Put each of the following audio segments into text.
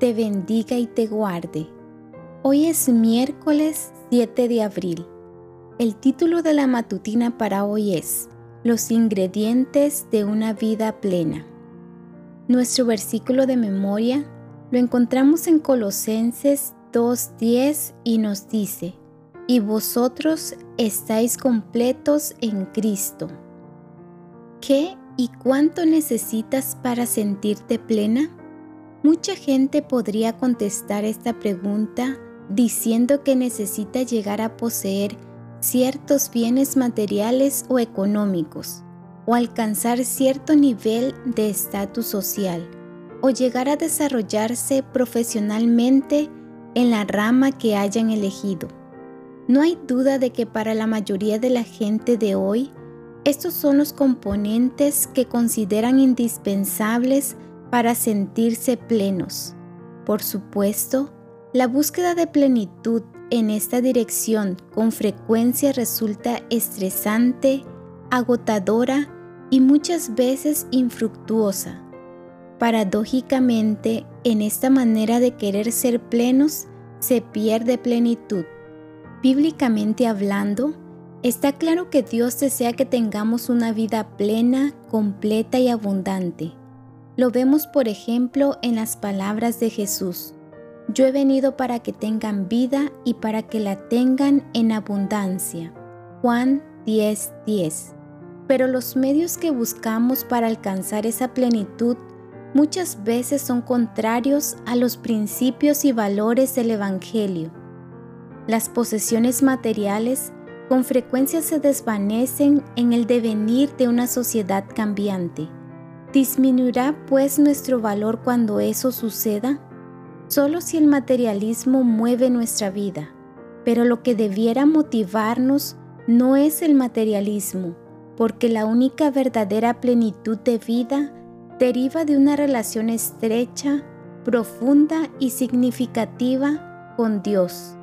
te bendiga y te guarde. Hoy es miércoles 7 de abril. El título de la matutina para hoy es Los ingredientes de una vida plena. Nuestro versículo de memoria lo encontramos en Colosenses 2.10 y nos dice, y vosotros estáis completos en Cristo. ¿Qué y cuánto necesitas para sentirte plena? Mucha gente podría contestar esta pregunta diciendo que necesita llegar a poseer ciertos bienes materiales o económicos, o alcanzar cierto nivel de estatus social o llegar a desarrollarse profesionalmente en la rama que hayan elegido. No hay duda de que para la mayoría de la gente de hoy, estos son los componentes que consideran indispensables para sentirse plenos. Por supuesto, la búsqueda de plenitud en esta dirección con frecuencia resulta estresante, agotadora y muchas veces infructuosa. Paradójicamente, en esta manera de querer ser plenos, se pierde plenitud. Bíblicamente hablando, está claro que Dios desea que tengamos una vida plena, completa y abundante. Lo vemos, por ejemplo, en las palabras de Jesús. Yo he venido para que tengan vida y para que la tengan en abundancia. Juan 10:10. 10. Pero los medios que buscamos para alcanzar esa plenitud muchas veces son contrarios a los principios y valores del Evangelio. Las posesiones materiales con frecuencia se desvanecen en el devenir de una sociedad cambiante. ¿Disminuirá pues nuestro valor cuando eso suceda? Solo si el materialismo mueve nuestra vida, pero lo que debiera motivarnos no es el materialismo, porque la única verdadera plenitud de vida deriva de una relación estrecha, profunda y significativa con Dios.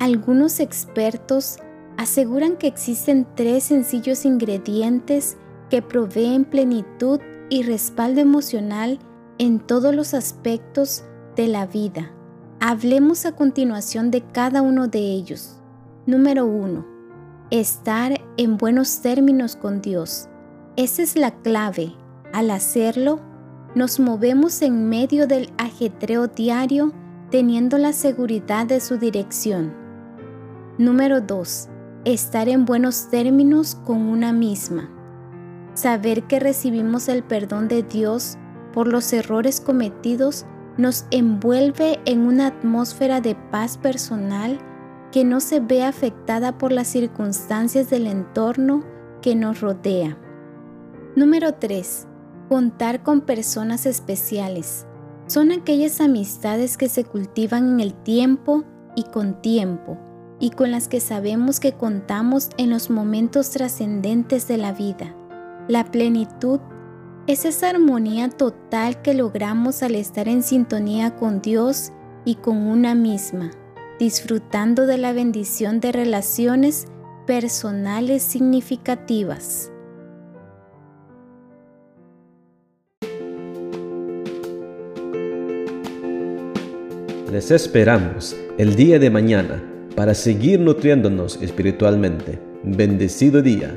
Algunos expertos aseguran que existen tres sencillos ingredientes que proveen plenitud y respaldo emocional en todos los aspectos de la vida. Hablemos a continuación de cada uno de ellos. Número 1. Estar en buenos términos con Dios. Esa es la clave al hacerlo, nos movemos en medio del ajetreo diario teniendo la seguridad de su dirección. Número 2. Estar en buenos términos con una misma. Saber que recibimos el perdón de Dios por los errores cometidos nos envuelve en una atmósfera de paz personal que no se ve afectada por las circunstancias del entorno que nos rodea. Número 3. Contar con personas especiales. Son aquellas amistades que se cultivan en el tiempo y con tiempo, y con las que sabemos que contamos en los momentos trascendentes de la vida. La plenitud es esa armonía total que logramos al estar en sintonía con Dios y con una misma, disfrutando de la bendición de relaciones personales significativas. Les esperamos el día de mañana para seguir nutriéndonos espiritualmente. Bendecido día.